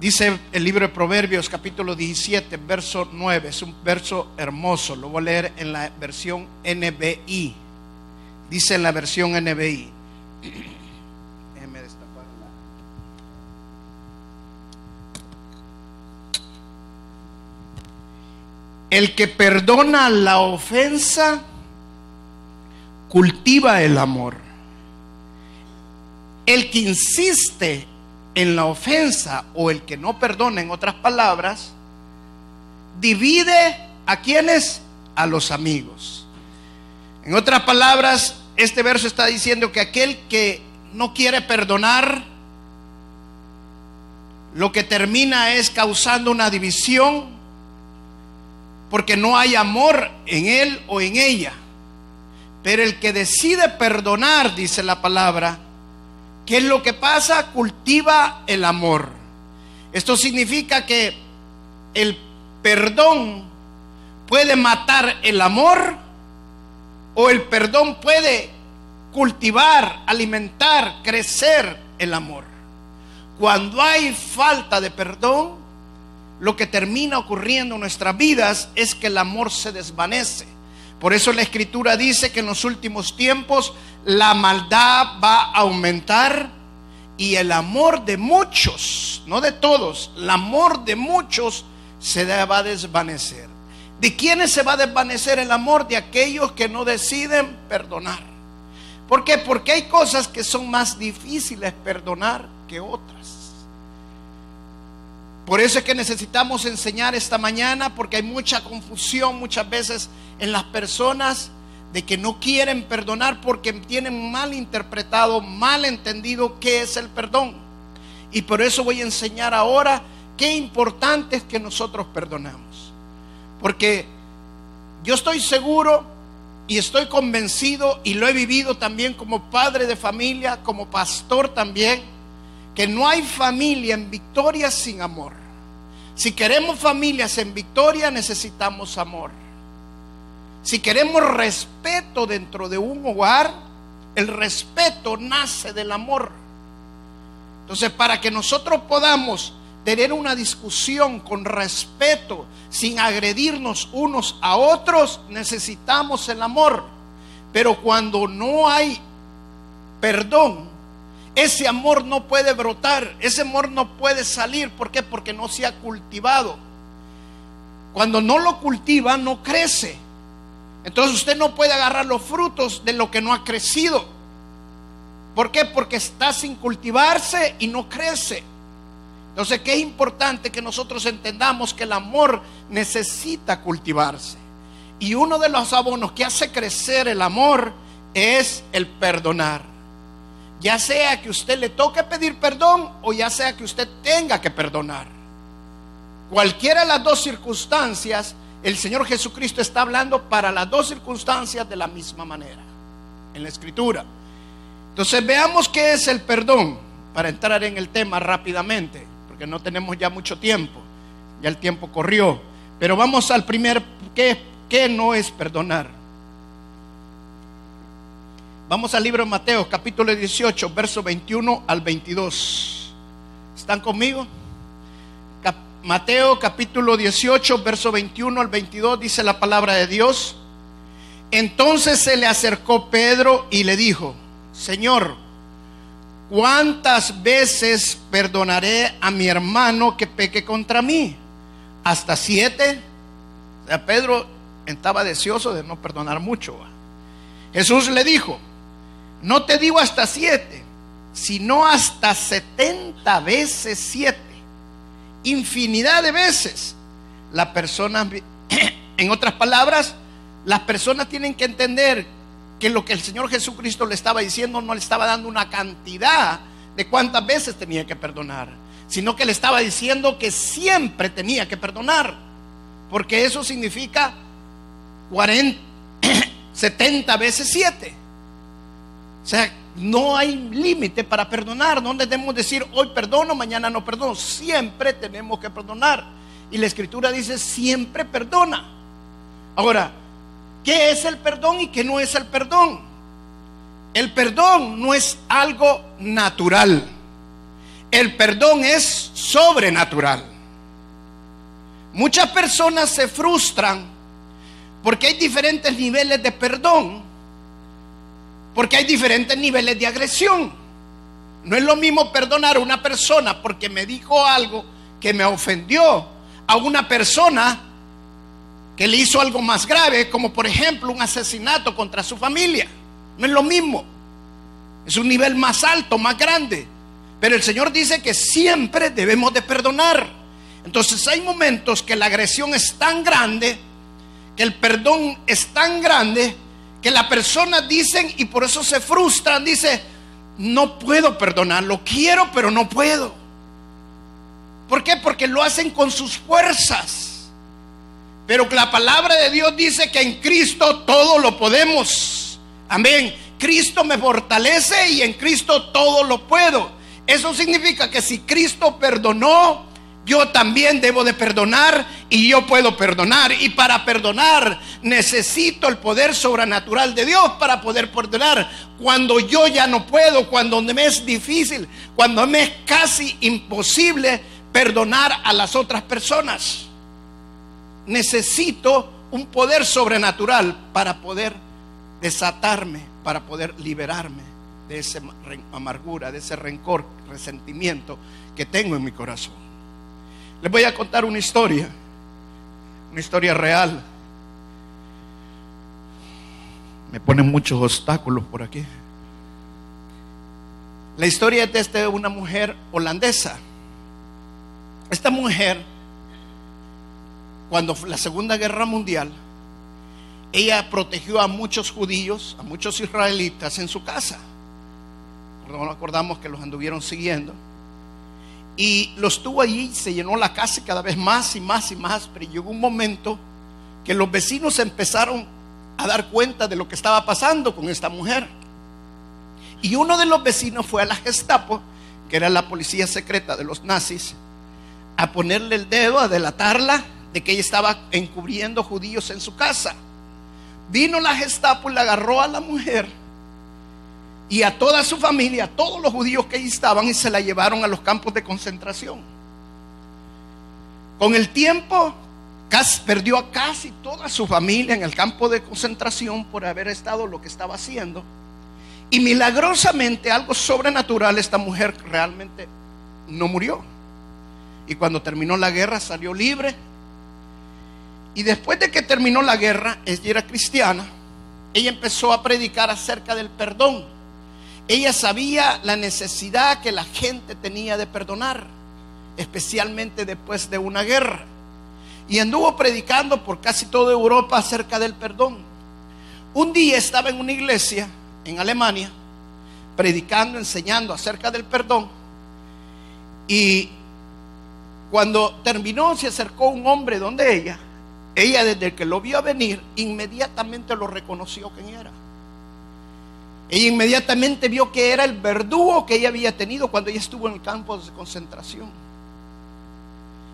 Dice el libro de Proverbios capítulo 17, verso 9, es un verso hermoso, lo voy a leer en la versión NBI. Dice en la versión NBI. Déjeme destapar la- El que perdona la ofensa cultiva el amor. El que insiste en la ofensa o el que no perdona, en otras palabras, divide a quienes? A los amigos. En otras palabras, este verso está diciendo que aquel que no quiere perdonar, lo que termina es causando una división porque no hay amor en él o en ella. Pero el que decide perdonar, dice la palabra, ¿qué es lo que pasa? Cultiva el amor. Esto significa que el perdón puede matar el amor o el perdón puede cultivar, alimentar, crecer el amor. Cuando hay falta de perdón, lo que termina ocurriendo en nuestras vidas es que el amor se desvanece. Por eso la escritura dice que en los últimos tiempos la maldad va a aumentar y el amor de muchos, no de todos, el amor de muchos se va a desvanecer. ¿De quiénes se va a desvanecer el amor? De aquellos que no deciden perdonar. ¿Por qué? Porque hay cosas que son más difíciles perdonar que otras. Por eso es que necesitamos enseñar esta mañana, porque hay mucha confusión muchas veces en las personas de que no quieren perdonar porque tienen mal interpretado, mal entendido qué es el perdón. Y por eso voy a enseñar ahora qué importante es que nosotros perdonamos. Porque yo estoy seguro y estoy convencido y lo he vivido también como padre de familia, como pastor también, que no hay familia en victoria sin amor. Si queremos familias en victoria, necesitamos amor. Si queremos respeto dentro de un hogar, el respeto nace del amor. Entonces, para que nosotros podamos tener una discusión con respeto, sin agredirnos unos a otros, necesitamos el amor. Pero cuando no hay perdón, ese amor no puede brotar, ese amor no puede salir. ¿Por qué? Porque no se ha cultivado. Cuando no lo cultiva, no crece. Entonces usted no puede agarrar los frutos de lo que no ha crecido. ¿Por qué? Porque está sin cultivarse y no crece. Entonces, qué es importante que nosotros entendamos que el amor necesita cultivarse. Y uno de los abonos que hace crecer el amor es el perdonar. Ya sea que usted le toque pedir perdón o ya sea que usted tenga que perdonar. Cualquiera de las dos circunstancias, el Señor Jesucristo está hablando para las dos circunstancias de la misma manera en la escritura. Entonces veamos qué es el perdón para entrar en el tema rápidamente, porque no tenemos ya mucho tiempo, ya el tiempo corrió. Pero vamos al primer, ¿qué, qué no es perdonar? Vamos al libro de Mateo, capítulo 18, verso 21 al 22. ¿Están conmigo? Mateo, capítulo 18, verso 21 al 22, dice la palabra de Dios. Entonces se le acercó Pedro y le dijo, Señor, ¿cuántas veces perdonaré a mi hermano que peque contra mí? ¿Hasta siete? O sea, Pedro estaba deseoso de no perdonar mucho. Jesús le dijo, no te digo hasta siete, sino hasta setenta veces siete. Infinidad de veces. La persona, en otras palabras, las personas tienen que entender que lo que el Señor Jesucristo le estaba diciendo no le estaba dando una cantidad de cuántas veces tenía que perdonar, sino que le estaba diciendo que siempre tenía que perdonar, porque eso significa 40, 70 veces 7. O sea, no hay límite para perdonar. No debemos decir hoy perdono, mañana no perdono. Siempre tenemos que perdonar. Y la escritura dice siempre perdona. Ahora, ¿qué es el perdón y qué no es el perdón? El perdón no es algo natural. El perdón es sobrenatural. Muchas personas se frustran porque hay diferentes niveles de perdón, porque hay diferentes niveles de agresión. No es lo mismo perdonar a una persona porque me dijo algo que me ofendió a una persona que le hizo algo más grave, como por ejemplo un asesinato contra su familia. No es lo mismo. Es un nivel más alto, más grande. Pero el Señor dice que siempre debemos de perdonar. Entonces hay momentos que la agresión es tan grande, que el perdón es tan grande, que las personas dicen y por eso se frustran, dice, no puedo perdonar, lo quiero pero no puedo. ¿Por qué? Porque lo hacen con sus fuerzas. Pero la palabra de Dios dice que en Cristo todo lo podemos. Amén. Cristo me fortalece y en Cristo todo lo puedo. Eso significa que si Cristo perdonó, yo también debo de perdonar y yo puedo perdonar. Y para perdonar necesito el poder sobrenatural de Dios para poder perdonar. Cuando yo ya no puedo, cuando me es difícil, cuando me es casi imposible perdonar a las otras personas. Necesito un poder sobrenatural para poder desatarme, para poder liberarme de esa amargura, de ese rencor, resentimiento que tengo en mi corazón. Les voy a contar una historia, una historia real. Me ponen muchos obstáculos por aquí. La historia es de una mujer holandesa. Esta mujer, cuando la Segunda Guerra Mundial, ella protegió a muchos judíos, a muchos israelitas en su casa. No acordamos que los anduvieron siguiendo. Y los tuvo allí, se llenó la casa cada vez más y más y más, pero llegó un momento que los vecinos empezaron a dar cuenta de lo que estaba pasando con esta mujer. Y uno de los vecinos fue a la Gestapo, que era la policía secreta de los nazis, a ponerle el dedo, a delatarla de que ella estaba encubriendo judíos en su casa. Vino la Gestapo y le agarró a la mujer y a toda su familia, a todos los judíos que allí estaban y se la llevaron a los campos de concentración. Con el tiempo perdió a casi toda su familia en el campo de concentración por haber estado lo que estaba haciendo. Y milagrosamente, algo sobrenatural, esta mujer realmente no murió. Y cuando terminó la guerra salió libre. Y después de que terminó la guerra, ella era cristiana, ella empezó a predicar acerca del perdón. Ella sabía la necesidad que la gente tenía de perdonar, especialmente después de una guerra. Y anduvo predicando por casi toda Europa acerca del perdón. Un día estaba en una iglesia en Alemania, predicando, enseñando acerca del perdón. Y cuando terminó, se acercó un hombre donde ella. Ella desde que lo vio venir, inmediatamente lo reconoció quién era. Ella inmediatamente vio que era el verdugo que ella había tenido cuando ella estuvo en el campo de concentración.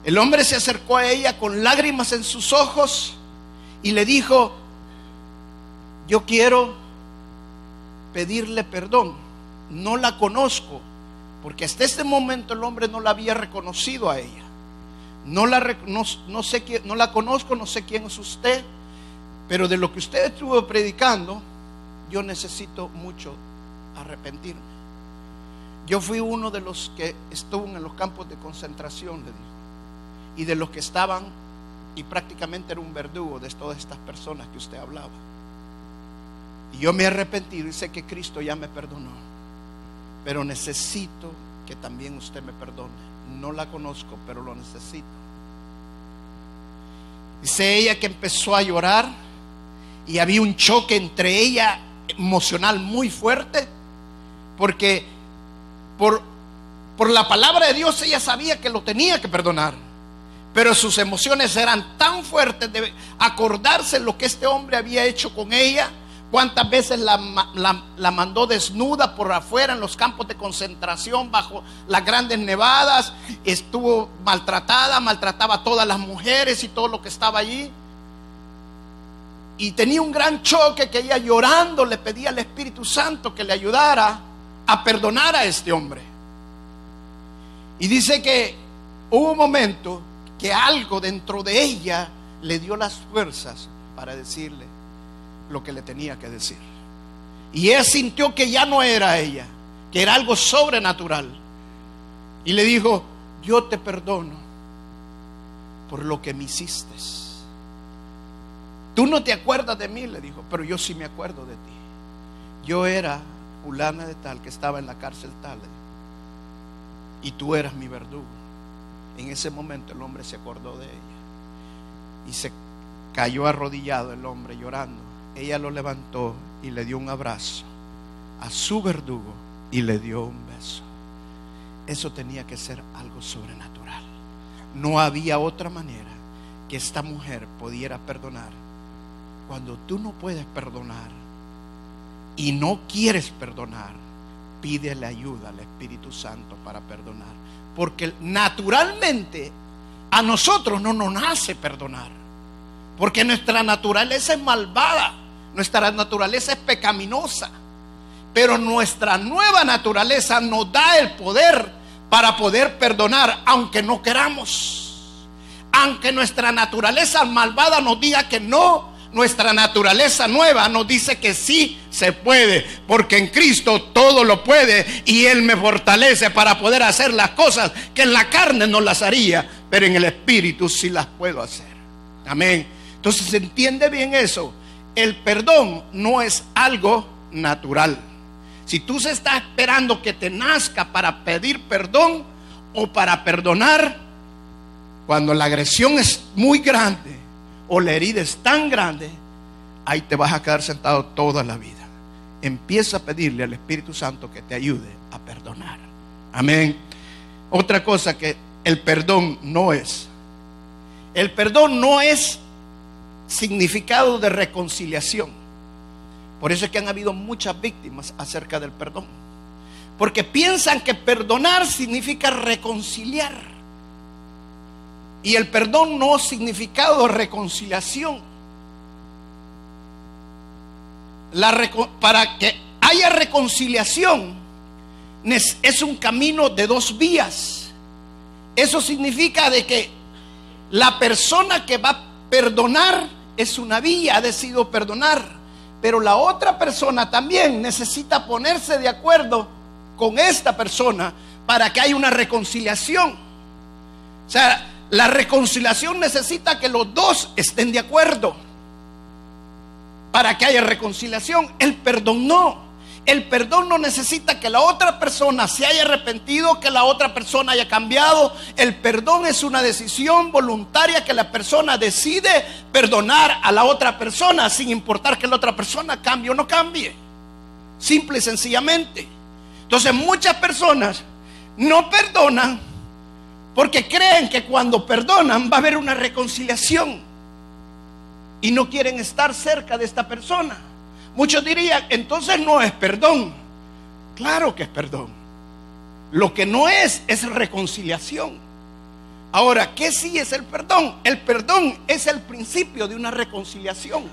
El hombre se acercó a ella con lágrimas en sus ojos y le dijo, yo quiero pedirle perdón. No la conozco, porque hasta este momento el hombre no la había reconocido a ella. No la, no, sé quién, no la conozco, no sé quién es usted, pero de lo que usted estuvo predicando, yo necesito mucho arrepentirme. Yo fui uno de los que estuvo en los campos de concentración, le dijo, y de los que estaban, y prácticamente era un verdugo de todas estas personas que usted hablaba. Y yo me he y sé que Cristo ya me perdonó, pero necesito que también usted me perdone no la conozco, pero lo necesito. Dice ella que empezó a llorar y había un choque entre ella emocional muy fuerte, porque por, por la palabra de Dios ella sabía que lo tenía que perdonar, Pero sus emociones eran tan fuertes de acordarse lo que este hombre había hecho con ella. Cuántas veces la, la, mandó desnuda por afuera en los campos de concentración bajo las grandes nevadas. Estuvo maltratada, maltrataba a todas las mujeres y todo lo que estaba allí. Y tenía un gran choque que ella llorando le pedía al Espíritu Santo que le ayudara a perdonar a este hombre. Y dice que hubo un momento que algo dentro de ella le dio las fuerzas para decirle lo que le tenía que decir. Y ella sintió que ya no era ella, que era algo sobrenatural. Y le dijo, yo te perdono por lo que me hiciste. Tú no te acuerdas de mí, le dijo, pero yo sí me acuerdo de ti. Yo era fulana de tal que estaba en la cárcel tal. Y tú eras mi verdugo. En ese momento el hombre se acordó de ella. Y se cayó arrodillado el hombre llorando. Ella lo levantó y le dio un abrazo a su verdugo y le dio un beso. Eso tenía que ser algo sobrenatural. No había otra manera que esta mujer pudiera perdonar. Cuando tú no puedes perdonar y no quieres perdonar, pídele ayuda al Espíritu Santo para perdonar. Porque naturalmente a nosotros no nos nace perdonar. Porque nuestra naturaleza es malvada, nuestra naturaleza es pecaminosa. Pero nuestra nueva naturaleza nos da el poder para poder perdonar, aunque no queramos. Aunque nuestra naturaleza malvada nos diga que no, nuestra naturaleza nueva nos dice que sí se puede, porque en Cristo todo lo puede y Él me fortalece para poder hacer las cosas que en la carne no las haría, pero en el Espíritu sí las puedo hacer. Amén. Entonces se entiende bien eso. El perdón no es algo natural. Si tú se estás esperando que te nazca para pedir perdón o para perdonar, cuando la agresión es muy grande, o la herida es tan grande, ahí te vas a quedar sentado toda la vida. Empieza a pedirle al Espíritu Santo que te ayude a perdonar. Amén. Otra cosa que el perdón no es. El perdón no es significado de reconciliación. Por eso es que han habido muchas víctimas acerca del perdón. Porque piensan que perdonar significa reconciliar. Y el perdón no significado reconciliación. para que haya reconciliación es un camino de dos vías. Eso significa de que la persona que va a perdonar es una vía, ha decidido perdonar, pero la otra persona también necesita ponerse de acuerdo con esta persona para que haya una reconciliación. O sea, la reconciliación necesita que los dos estén de acuerdo para que haya reconciliación. El perdón no. El perdón no necesita que la otra persona se haya arrepentido, que la otra persona haya cambiado. El perdón es una decisión voluntaria que la persona decide perdonar a la otra persona sin importar que la otra persona cambie o no cambie. Simple y sencillamente. Entonces muchas personas no perdonan porque creen que cuando perdonan va a haber una reconciliación. Y no quieren estar cerca de esta persona. Muchos dirían, entonces no es perdón. Claro que es perdón. Lo que no es es reconciliación. Ahora, ¿qué sí es el perdón? El perdón es el principio de una reconciliación.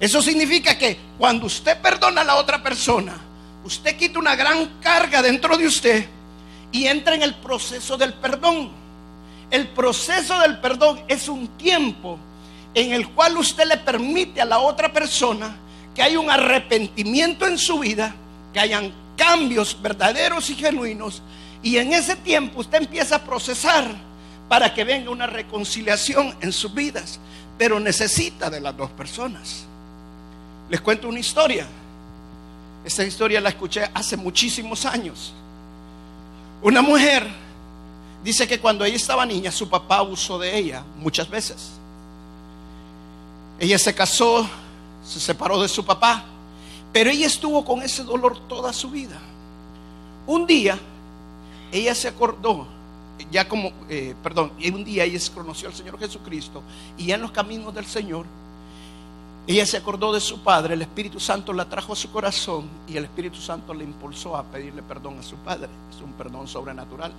Eso significa que cuando usted perdona a la otra persona, usted quita una gran carga dentro de usted y entra en el proceso del perdón. El proceso del perdón es un tiempo en el cual usted le permite a la otra persona que haya un arrepentimiento en su vida, que hayan cambios verdaderos y genuinos, y en ese tiempo usted empieza a procesar para que venga una reconciliación en sus vidas, pero necesita de las dos personas. Les cuento una historia. Esta historia la escuché hace muchísimos años. Una mujer dice que cuando ella estaba niña, su papá abusó de ella muchas veces. Ella se casó, se separó de su papá, pero ella estuvo con ese dolor toda su vida. Un día, ella se acordó ya como, eh, perdón, un día ella se conoció al Señor Jesucristo y ya en los caminos del Señor, ella se acordó de su padre, el Espíritu Santo la trajo a su corazón y el Espíritu Santo le impulsó a pedirle perdón a su padre. Es un perdón sobrenatural.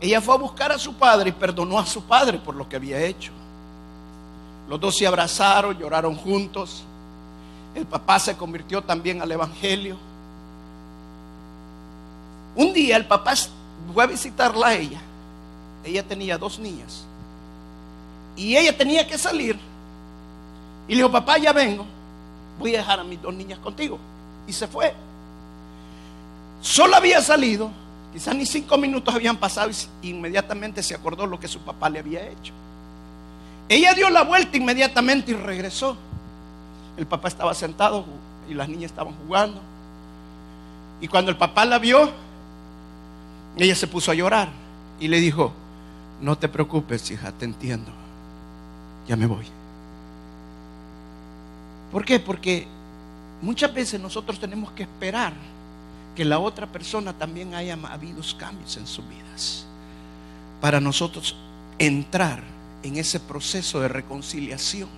Ella fue a buscar a su padre y perdonó a su padre por lo que había hecho. Los dos se abrazaron, lloraron juntos. El papá se convirtió también al Evangelio. Un día el papá fue a visitarla a ella. Ella tenía dos niñas. Y ella tenía que salir. Y le dijo, papá, ya vengo. Voy a dejar a mis dos niñas contigo. Y se fue. Solo había salido. Quizás ni cinco minutos habían pasado y inmediatamente se acordó lo que su papá le había hecho. Ella dio la vuelta inmediatamente y regresó. El papá estaba sentado y las niñas estaban jugando. Y cuando el papá la vio, ella se puso a llorar y le dijo, no te preocupes, hija, te entiendo. Ya me voy. ¿Por qué? Porque muchas veces nosotros tenemos que esperar que la otra persona también haya habido cambios en sus vidas para nosotros entrar en ese proceso de reconciliación.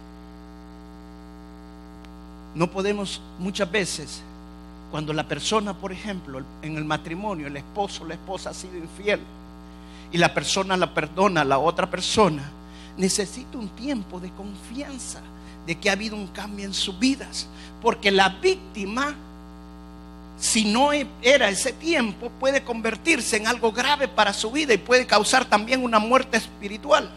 No podemos muchas veces cuando la persona, por ejemplo, en el matrimonio, el esposo o la esposa ha sido infiel y la persona la perdona a la otra persona, necesita un tiempo de confianza de que ha habido un cambio en sus vidas. Porque la víctima, si no e, era ese tiempo, puede convertirse en algo grave para su vida y puede causar también una muerte espiritual.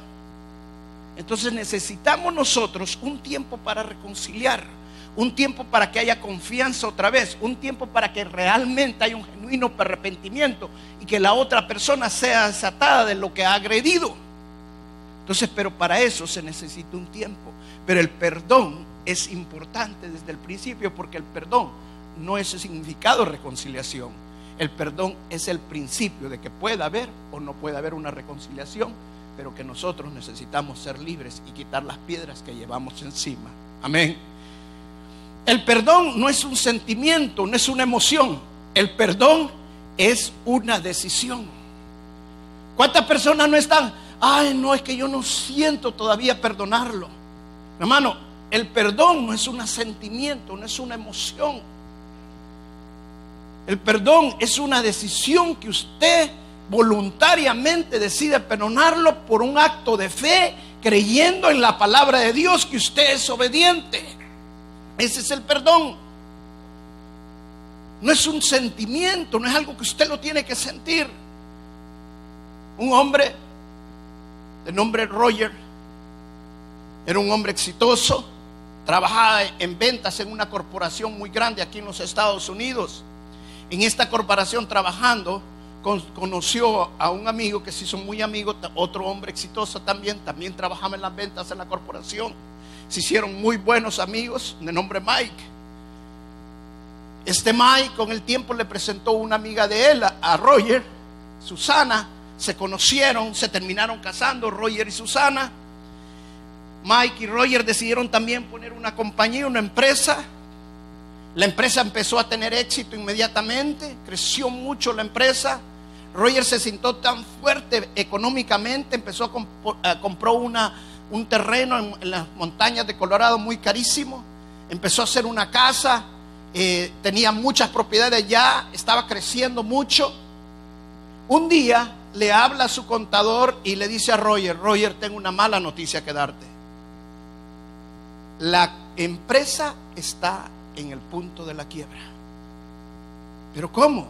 Entonces necesitamos nosotros un tiempo para reconciliar un tiempo para que haya confianza otra vez, un tiempo para que realmente haya un genuino arrepentimiento y que la otra persona sea desatada de lo que ha agredido. Entonces, pero para eso se necesita un tiempo. Pero el perdón es importante desde el principio porque el perdón no es el significado reconciliación. El perdón es el principio de que pueda haber o no pueda haber una reconciliación, pero que nosotros necesitamos ser libres y quitar las piedras que llevamos encima. Amén. El perdón no es un sentimiento, no es una emoción. El perdón es una decisión. ¿Cuántas personas no están? Ay, no, es que yo no siento todavía perdonarlo. Hermano, el perdón no es un sentimiento, no es una emoción. El perdón es una decisión que usted voluntariamente decide perdonarlo por un acto de fe, creyendo en la palabra de Dios que usted es obediente. Ese es el perdón. No es un sentimiento, no es algo que usted lo tiene que sentir. Un hombre de nombre Roger era un hombre exitoso, trabajaba en ventas en una corporación muy grande aquí en los Estados Unidos. En esta corporación trabajando, conoció a un amigo que se hizo muy amigo, otro hombre exitoso también, también trabajaba en las ventas en la corporación se hicieron muy buenos amigos de nombre Mike. Este Mike con el tiempo le presentó una amiga de él, a Roger, Susana, se conocieron, se terminaron casando, Roger y Susana. Mike y Roger decidieron también poner una compañía, una empresa. La empresa empezó a tener éxito inmediatamente, creció mucho la empresa. Roger se sintió tan fuerte económicamente, empezó a, compró una un terreno en, las montañas de Colorado muy carísimo, empezó a hacer una casa, eh, tenía muchas propiedades ya, estaba creciendo mucho. Un día le habla a su contador y le dice a Roger, Roger, tengo una mala noticia que darte. La empresa está en el punto de la quiebra. Pero ¿cómo?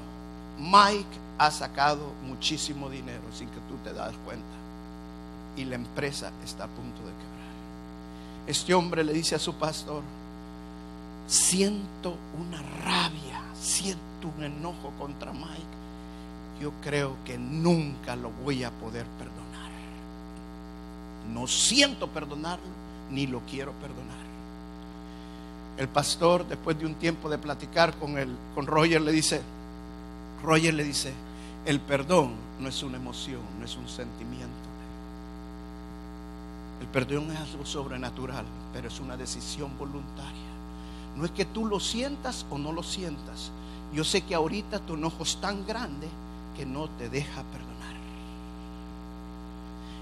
Mike ha sacado muchísimo dinero sin que tú te das cuenta y la empresa está a punto de quebrar. Este hombre le dice a su pastor, siento una rabia, siento un enojo contra Mike. Yo creo que nunca lo voy a poder perdonar. No siento perdonarlo, ni lo quiero perdonar. El pastor, después de un tiempo de platicar con, él, con Roger, le dice, Roger le dice, el perdón no es una emoción, no es un sentimiento el perdón es algo sobrenatural, pero es una decisión voluntaria. No es que tú lo sientas o no lo sientas. Yo sé que ahorita tu enojo es tan grande que no te deja perdonar.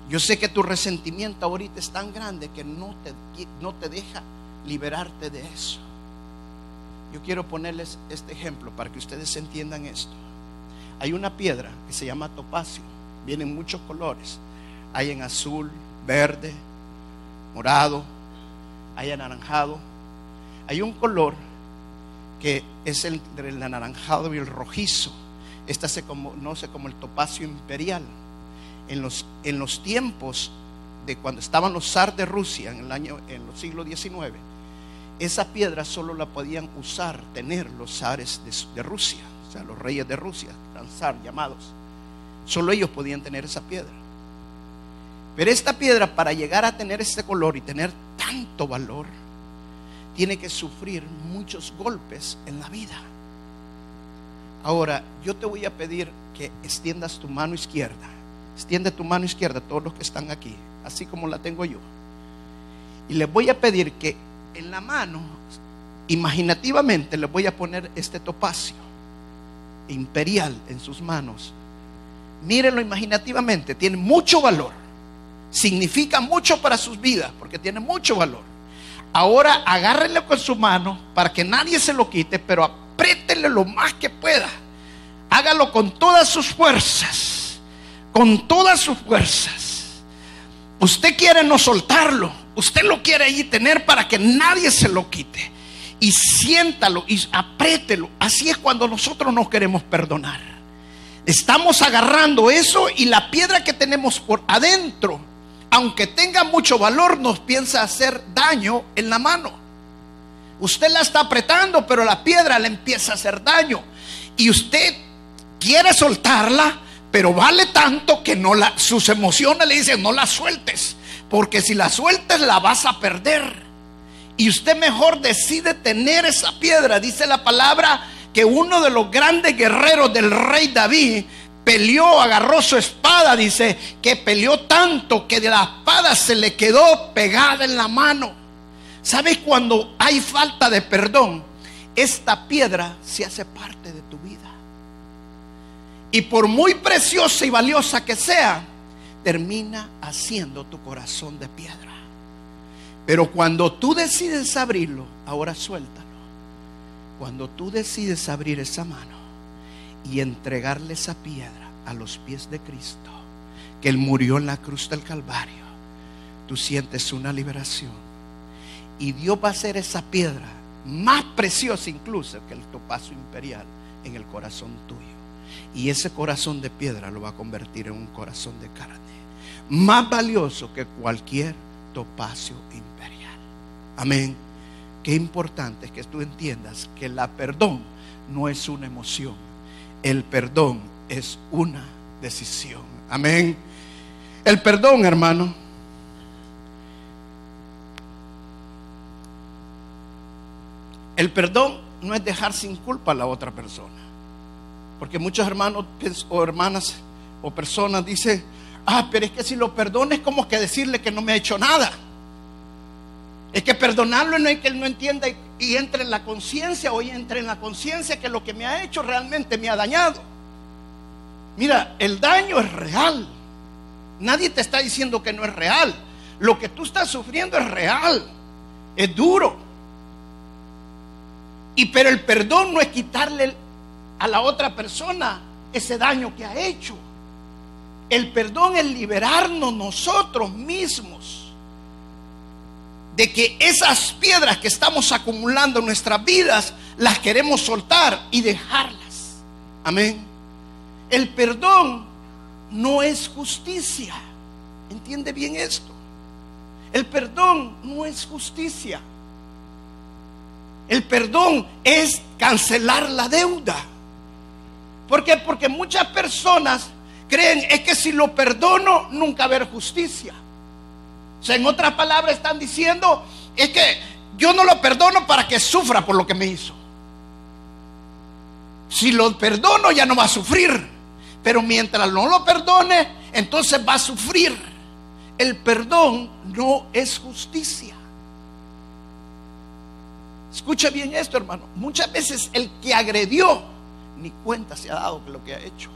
Yo sé que tu resentimiento ahorita es tan grande que no te, no te deja liberarte de eso. Yo quiero ponerles este ejemplo para que ustedes entiendan esto. Hay una piedra que se llama topacio, vienen muchos colores. Hay en azul, verde, morado, hay anaranjado. Hay un color que es el del anaranjado y el rojizo. Esta se conoce como el topacio imperial. En los, en los tiempos de cuando estaban los zar de Rusia en el año en los siglos XIX, esa piedra solo la podían usar, tener los zares de, Rusia, o sea, los reyes de Rusia, eran zar llamados. Solo ellos podían tener esa piedra. Pero esta piedra, para llegar a tener este color y tener tanto valor, tiene que sufrir muchos golpes en la vida. Ahora, yo te voy a pedir que extiendas tu mano izquierda. Extiende tu mano izquierda, todos los que están aquí, así como la tengo yo. Y les voy a pedir que en la mano, imaginativamente, les voy a poner este topacio imperial en sus manos. Mírenlo imaginativamente, tiene mucho valor. Significa mucho para sus vidas, porque tiene mucho valor. Ahora agárrenlo con su mano para que nadie se lo quite, pero apriétenle lo más que pueda. Hágalo con todas sus fuerzas. Con todas sus fuerzas. Usted quiere no soltarlo. Usted lo quiere ahí tener para que nadie se lo quite. Y siéntalo y apriételo. Así es cuando nosotros nos queremos perdonar. Estamos agarrando eso y la piedra que tenemos por adentro aunque tenga mucho valor, nos piensa hacer daño en la mano. Usted la está apretando, pero la piedra le empieza a hacer daño. Y usted quiere soltarla, pero vale tanto que no sus emociones le dicen, no la sueltes, porque si la sueltes la vas a perder. Y usted mejor decide tener esa piedra. Dice la palabra que uno de los grandes guerreros del rey David peleó, agarró su espada, dice, que peleó tanto que de la espada se le quedó pegada en la mano. ¿Sabes cuando hay falta de perdón? Esta piedra se hace parte de tu vida. Y por muy preciosa y valiosa que sea, termina haciendo tu corazón de piedra. Pero cuando tú decides abrirlo, ahora suéltalo. Cuando tú decides abrir esa mano, y entregarle esa piedra a los pies de Cristo, que Él murió en la cruz del Calvario, tú sientes una liberación. Y Dios va a hacer esa piedra más preciosa incluso que el topacio imperial en el corazón tuyo. Y ese corazón de piedra lo va a convertir en un corazón de carne. Más valioso que cualquier topacio imperial. Amén. Qué importante es que tú entiendas que la perdón no es una emoción el perdón es una decisión. Amén. El perdón, hermano. El perdón no es dejar sin culpa a la otra persona. Porque muchos hermanos o hermanas o personas dicen, ah, pero es que si lo perdono es como que decirle que no me ha hecho nada. Es que perdonarlo no es que él no entienda y, entre en la conciencia o entre en la conciencia que lo que me ha hecho realmente me ha dañado. Mira, el daño es real. Nadie te está diciendo que no es real. Lo que tú estás sufriendo es real. Es duro. Y pero el perdón no es quitarle a la otra persona ese daño que ha hecho. El perdón es liberarnos nosotros mismos de que esas piedras que estamos acumulando en nuestras vidas las queremos soltar y dejarlas. Amén. El perdón no es justicia. ¿Entiende bien esto? El perdón no es justicia. El perdón es cancelar la deuda. ¿Por qué? Porque muchas personas creen es que si lo perdono nunca haber justicia. O sea, en otras palabras están diciendo, es que yo no lo perdono para que sufra por lo que me hizo. Si lo perdono ya no va a sufrir. Pero mientras no lo perdone, entonces va a sufrir. El perdón no es justicia. Escucha bien esto, hermano. Muchas veces el que agredió ni cuenta se ha dado de lo que ha hecho.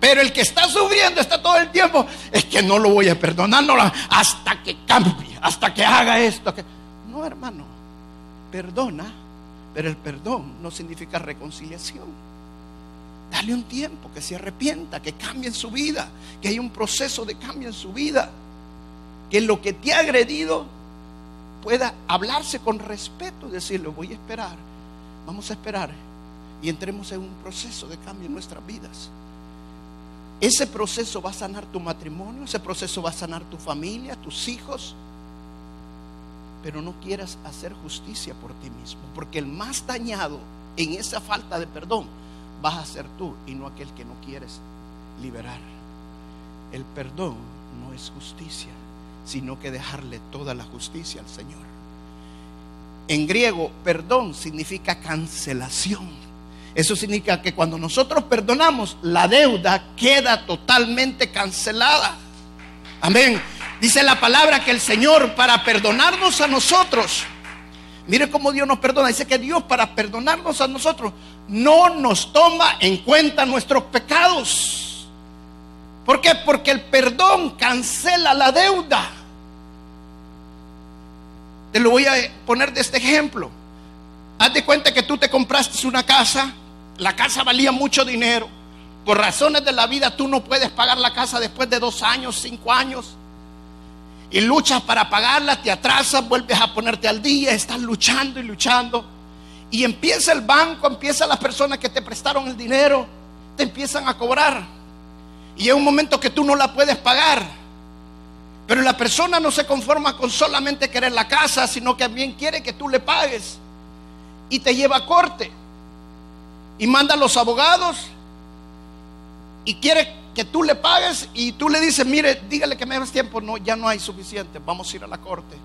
Pero el que está sufriendo está todo el tiempo, es que no lo voy a perdonar hasta que cambie, hasta que haga esto. No, hermano, perdona, pero el perdón no significa reconciliación. Dale un tiempo, que se arrepienta, que cambie en su vida, que haya un proceso de cambio en su vida, que lo que te ha agredido pueda hablarse con respeto y decirle, voy a esperar, vamos a esperar y entremos en un proceso de cambio en nuestras vidas. Ese proceso va a sanar tu matrimonio, ese proceso va a sanar tu familia, tus hijos. Pero no quieras hacer justicia por ti mismo, porque el más dañado en esa falta de perdón vas a ser tú y no aquel que no quieres liberar. El perdón no es justicia, sino que dejarle toda la justicia al Señor. En griego, perdón significa cancelación. Eso significa que cuando nosotros perdonamos, la deuda queda totalmente cancelada. Amén. Dice la palabra que el Señor para perdonarnos a nosotros, mire cómo Dios nos perdona. Dice que Dios para perdonarnos a nosotros no nos toma en cuenta nuestros pecados. ¿Por qué? Porque el perdón cancela la deuda. Te lo voy a poner de este ejemplo. Haz de cuenta que tú te compraste una casa la casa valía mucho dinero. Por razones de la vida tú no puedes pagar la casa después de dos años, cinco años. Y luchas para pagarla, te atrasas, vuelves a ponerte al día, estás luchando y luchando. Y empieza el banco, empieza las personas que te prestaron el dinero, te empiezan a cobrar. Y es un momento que tú no la puedes pagar. Pero la persona no se conforma con solamente querer la casa, sino que también quiere que tú le pagues. Y te lleva a corte y manda a los abogados y quiere que tú le pagues y tú le dices, mire, dígale que me des tiempo. No, ya no hay suficiente, vamos a ir a la corte.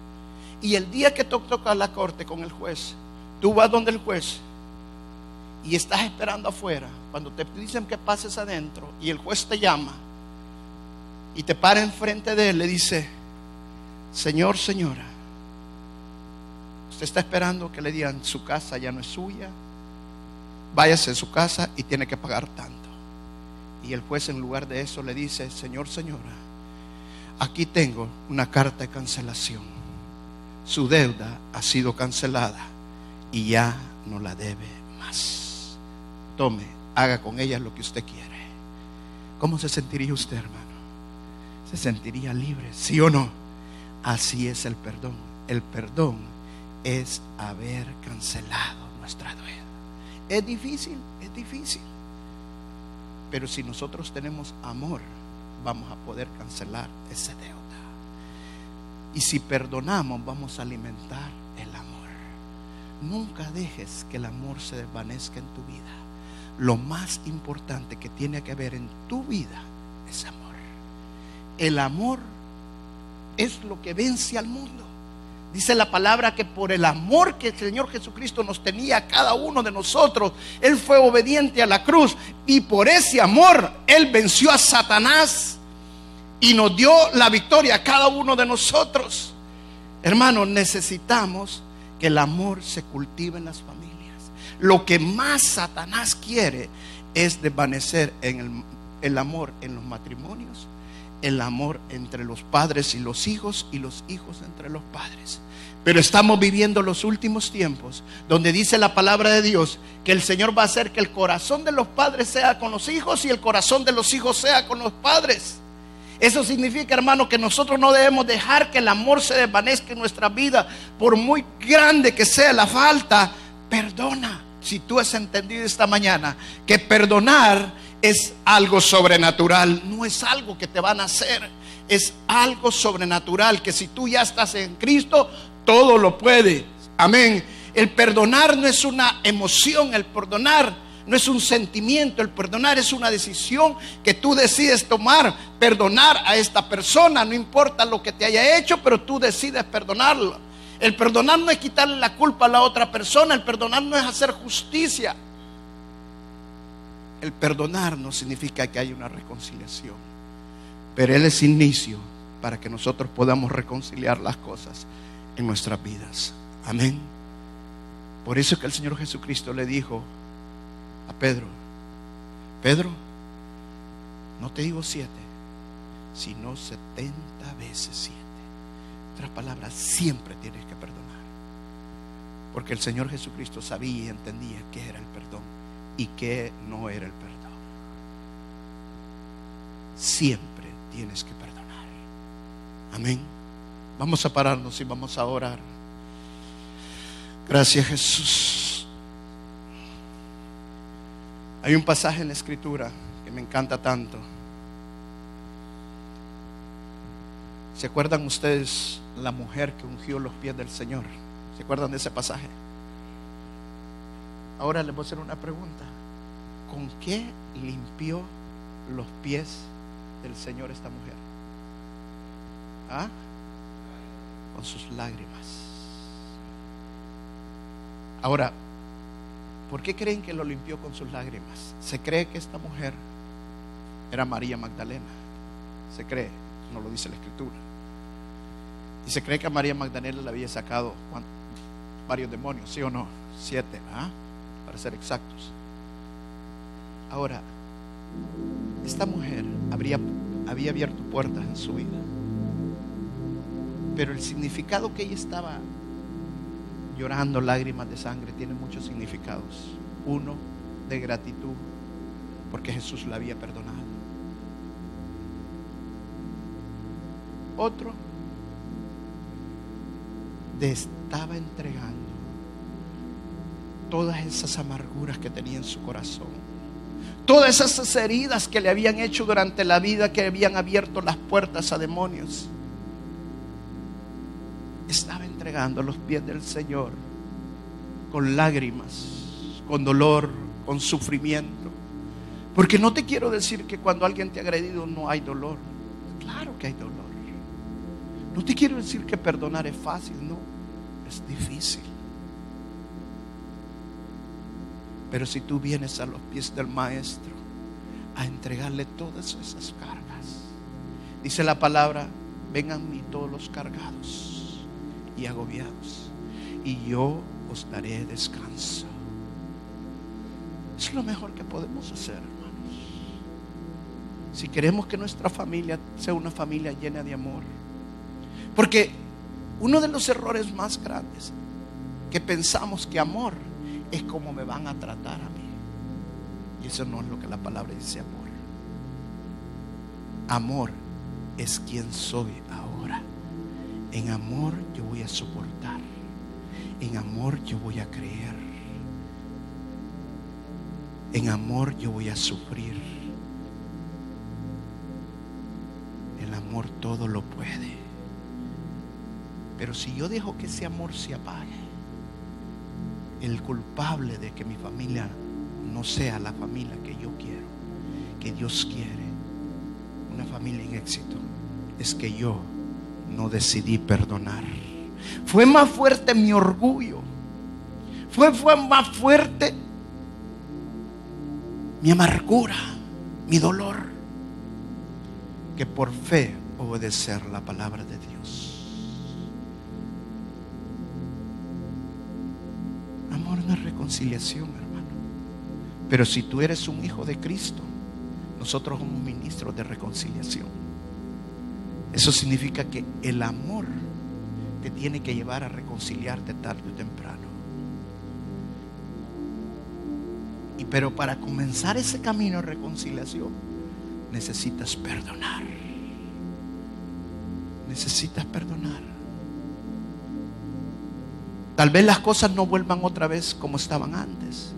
Y el día que toca la corte con el juez, tú vas donde el juez y estás esperando afuera. Cuando te dicen que pases adentro y el juez te llama y te para enfrente de él, le dice, Señor, señora, usted está esperando que le digan, su casa ya no es suya, váyase a su casa y tiene que pagar tanto. Y el juez en lugar de eso le dice, Señor, señora, aquí tengo una carta de cancelación. Su deuda ha sido cancelada y ya no la debe más. Tome, haga con ella lo que usted quiere. ¿Cómo se sentiría usted, hermano? ¿Se sentiría libre? ¿Sí o no? Así es el perdón. El perdón es haber cancelado nuestra deuda. Es difícil, es difícil. Pero si nosotros tenemos amor, vamos a poder cancelar esa deuda. Y si perdonamos, vamos a alimentar el amor. Nunca dejes que el amor se desvanezca en tu vida. Lo más importante que tiene que haber en tu vida es amor. El amor es lo que vence al mundo. Dice la palabra que por el amor que el Señor Jesucristo nos tenía a cada uno de nosotros, Él fue obediente a la cruz y por ese amor Él venció a Satanás y nos dio la victoria a cada uno de nosotros. Hermanos, necesitamos que el amor se cultive en las familias. Lo que más Satanás quiere es desvanecer en el, el amor en los matrimonios el amor entre los padres y los hijos y los hijos entre los padres. Pero estamos viviendo los últimos tiempos donde dice la palabra de Dios que el Señor va a hacer que el corazón de los padres sea con los hijos y el corazón de los hijos sea con los padres. Eso significa, hermano, que nosotros no debemos dejar que el amor se desvanezca en nuestra vida, por muy grande que sea la falta. Perdona. Si tú has entendido esta mañana que perdonar es algo sobrenatural, no es algo que te van a hacer, es algo sobrenatural que si tú ya estás en Cristo, todo lo puede. Amén. El perdonar no es una emoción, el perdonar no es un sentimiento, el perdonar es una decisión que tú decides tomar, perdonar a esta persona, no importa lo que te haya hecho, pero tú decides perdonarlo. El perdonar no es quitarle la culpa a la otra persona, el perdonar no es hacer justicia. El perdonar no significa que haya una reconciliación, pero Él es inicio para que nosotros podamos reconciliar las cosas en nuestras vidas. Amén. Por eso es que el Señor Jesucristo le dijo a Pedro, Pedro, No te digo siete, sino setenta veces siete. Otras palabras, siempre tienes que perdonar. Porque el Señor Jesucristo sabía y entendía qué era el perdón y qué no era el perdón. Siempre tienes que perdonar. Amén. Vamos a pararnos y vamos a orar. Gracias Jesús. Hay un pasaje en la escritura que me encanta tanto. ¿Se acuerdan ustedes la mujer que ungió los pies del Señor? ¿Se acuerdan de ese pasaje? Ahora les voy a hacer una pregunta. ¿Con qué limpió los pies del Señor esta mujer? ¿Ah? Con sus lágrimas. Ahora, ¿por qué creen que lo limpió con sus lágrimas? Se cree que esta mujer era María Magdalena. Se cree, no lo dice la escritura. Y se cree que a María Magdalena le había sacado varios demonios, ¿sí o no? Siete, ¿ah? Para ser exactos. Ahora, esta mujer habría, había abierto puertas en su vida. Pero el significado que ella estaba llorando lágrimas de sangre tiene muchos significados. Uno, de gratitud, porque Jesús la había perdonado. Otro, de estaba entregando todas esas amarguras que tenía en su corazón. Todas esas heridas que le habían hecho durante la vida, que habían abierto las puertas a demonios. Estaba entregando los pies del Señor con lágrimas, con dolor, con sufrimiento. Porque no te quiero decir que cuando alguien te ha agredido no hay dolor. Claro que hay dolor. No te quiero decir que perdonar es fácil, no. Es difícil. Pero si tú vienes a los pies del Maestro a entregarle todas esas cargas, dice la palabra, vengan a mí todos los cargados y agobiados, y yo os daré descanso. Es lo mejor que podemos hacer, hermanos. Si queremos que nuestra familia sea una familia llena de amor. Porque uno de los errores más grandes que pensamos que amor es como me van a tratar a mí. Y eso no es lo que la palabra dice amor. Amor es quien soy ahora. En amor yo voy a soportar. En amor yo voy a creer. En amor yo voy a sufrir. El amor todo lo puede. Pero si yo dejo que ese amor se apague, el culpable de que mi familia no sea la familia que yo quiero, que Dios quiere, una familia en éxito, es que yo no decidí perdonar. Fue más fuerte mi orgullo. Fue, fue más fuerte mi amargura, mi dolor, que por fe obedecer la palabra de Dios. Es reconciliación, hermano. Pero si tú eres un hijo de Cristo, nosotros somos ministros de reconciliación. Eso significa que el amor te tiene que llevar a reconciliarte tarde o temprano. Y pero para comenzar ese camino de reconciliación necesitas perdonar. Necesitas perdonar. Tal vez las cosas no vuelvan otra vez como estaban antes,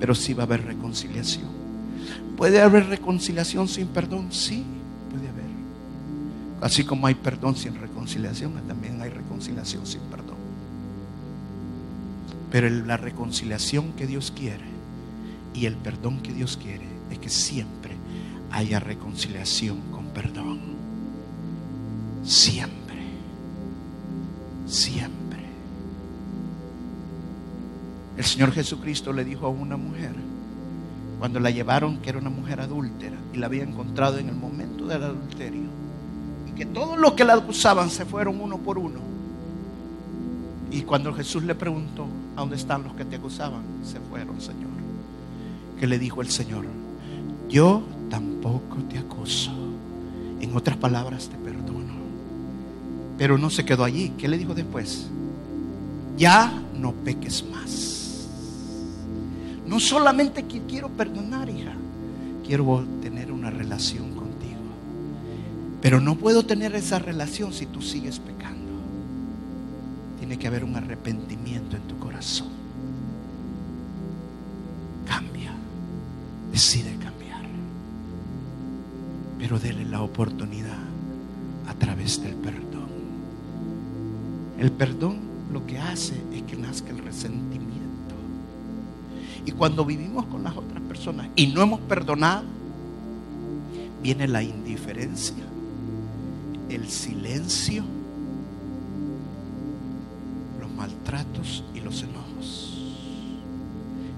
pero sí va a haber reconciliación. ¿Puede haber reconciliación sin perdón? Sí, puede haber. Así como hay perdón sin reconciliación, también hay reconciliación sin perdón. Pero la reconciliación que Dios quiere y el perdón que Dios quiere es que siempre haya reconciliación con perdón. Siempre. Señor Jesucristo le dijo a una mujer, cuando la llevaron, que era una mujer adúltera, y la había encontrado en el momento del adulterio, y que todos los que la acusaban se fueron uno por uno. Y cuando Jesús le preguntó, ¿a dónde están los que te acusaban? Se fueron, Señor. Que le dijo el Señor, yo tampoco te acuso. En otras palabras, te perdono. Pero no se quedó allí. ¿Qué le dijo después? Ya no peques más. No solamente quiero perdonar, hija, quiero tener una relación contigo. Pero no puedo tener esa relación si tú sigues pecando. Tiene que haber un arrepentimiento en tu corazón. Cambia. Decide cambiar. Pero dele la oportunidad a través del perdón. El perdón lo que hace es que nazca el resentimiento. Y cuando vivimos con las otras personas y no hemos perdonado, viene la indiferencia, el silencio, los maltratos y los enojos.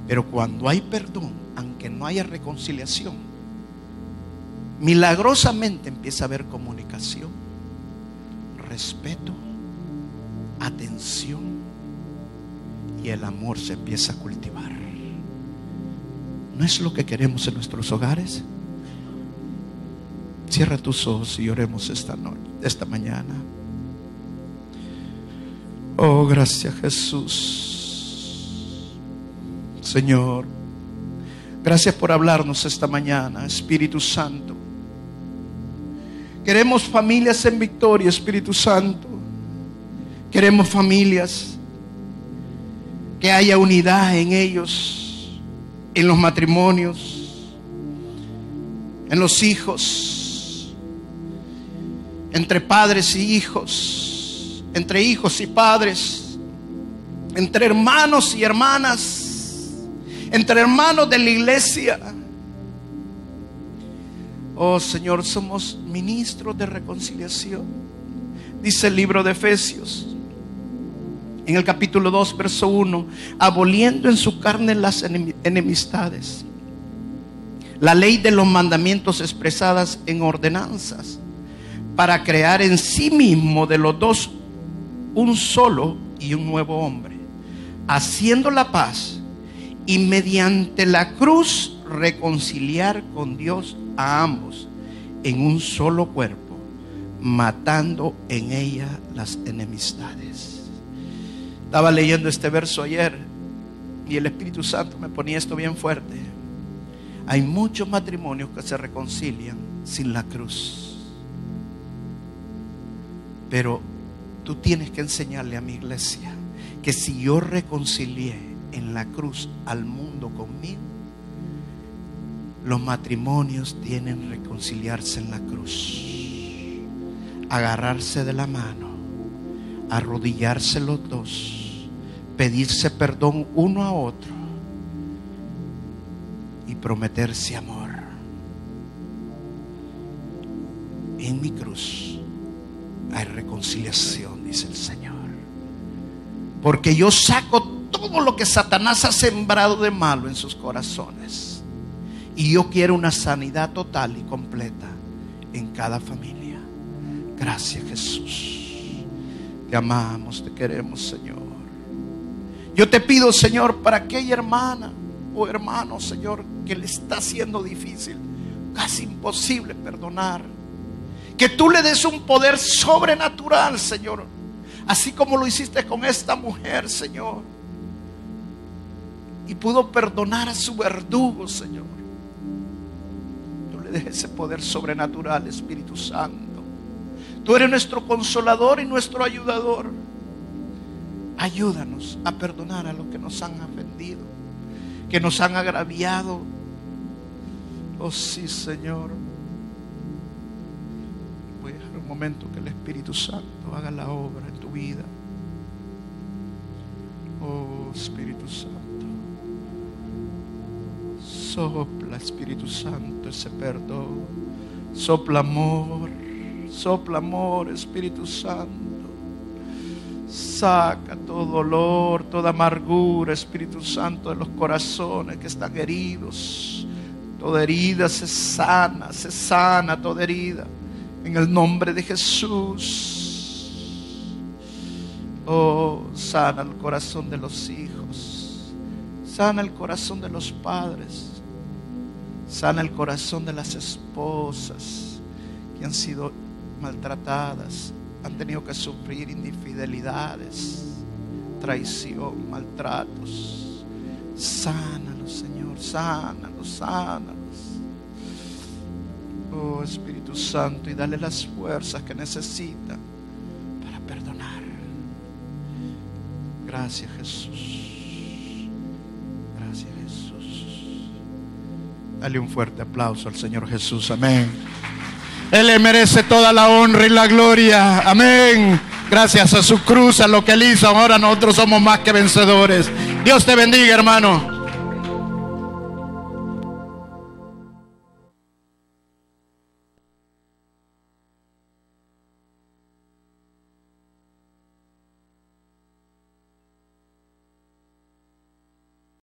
Pero cuando hay perdón, aunque no haya reconciliación, milagrosamente empieza a haber comunicación, respeto, atención y el amor se empieza a cultivar. ¿No es lo que queremos en nuestros hogares? Cierra tus ojos y oremos esta noche, esta mañana. Oh, gracias Jesús. Señor, gracias por hablarnos esta mañana, Espíritu Santo. Queremos familias en victoria, Espíritu Santo. Queremos familias que haya unidad en ellos, en los matrimonios, en los hijos, entre padres y hijos, entre hijos y padres, entre hermanos y hermanas, entre hermanos de la iglesia. Oh Señor, somos ministros de reconciliación, dice el libro de Efesios en el capítulo 2, verso 1, aboliendo en su carne las enemistades, la ley de los mandamientos expresadas en ordenanzas, para crear en sí mismo de los dos un solo y un nuevo hombre, haciendo la paz y mediante la cruz reconciliar con Dios a ambos en un solo cuerpo, matando en ella las enemistades. Estaba leyendo este verso ayer y el Espíritu Santo me ponía esto bien fuerte. Hay muchos matrimonios que se reconcilian sin la cruz. Pero tú tienes que enseñarle a mi iglesia que si yo reconcilié en la cruz al mundo conmigo, los matrimonios tienen que reconciliarse en la cruz. Agarrarse de la mano, arrodillarse los dos pedirse perdón uno a otro y prometerse amor. En mi cruz hay reconciliación, dice el Señor. Porque yo saco todo lo que Satanás ha sembrado de malo en sus corazones. Y yo quiero una sanidad total y completa en cada familia. Gracias Jesús. Te amamos, te queremos Señor. Yo te pido, Señor, para aquella hermana o hermano, Señor, que le está haciendo difícil, casi imposible perdonar. Que tú le des un poder sobrenatural, Señor. Así como lo hiciste con esta mujer, Señor. Y pudo perdonar a su verdugo, Señor. Tú le des ese poder sobrenatural, Espíritu Santo. Tú eres nuestro consolador y nuestro ayudador. Ayúdanos a perdonar a los que nos han ofendido, que nos han agraviado. Oh sí, Señor. Voy a dejar un momento que el Espíritu Santo haga la obra en tu vida. Oh Espíritu Santo. Sopla, Espíritu Santo, ese perdón. Sopla amor. Sopla amor, Espíritu Santo. Saca todo dolor, toda amargura, Espíritu Santo, de los corazones que están heridos. Toda herida se sana, se sana toda herida. En el nombre de Jesús. Oh, sana el corazón de los hijos. Sana el corazón de los padres. Sana el corazón de las esposas que han sido maltratadas, han tenido que sufrir infidelidades, traición, maltratos. Sánalos, Señor, sánalos, sánalos. Oh Espíritu Santo, y dale las fuerzas que necesita para perdonar. Gracias Jesús. Gracias Jesús. Dale un fuerte aplauso al Señor Jesús. Amén. Él le merece toda la honra y la gloria. Amén. Gracias a su cruz, a lo que él hizo, ahora nosotros somos más que vencedores. Dios te bendiga, hermano.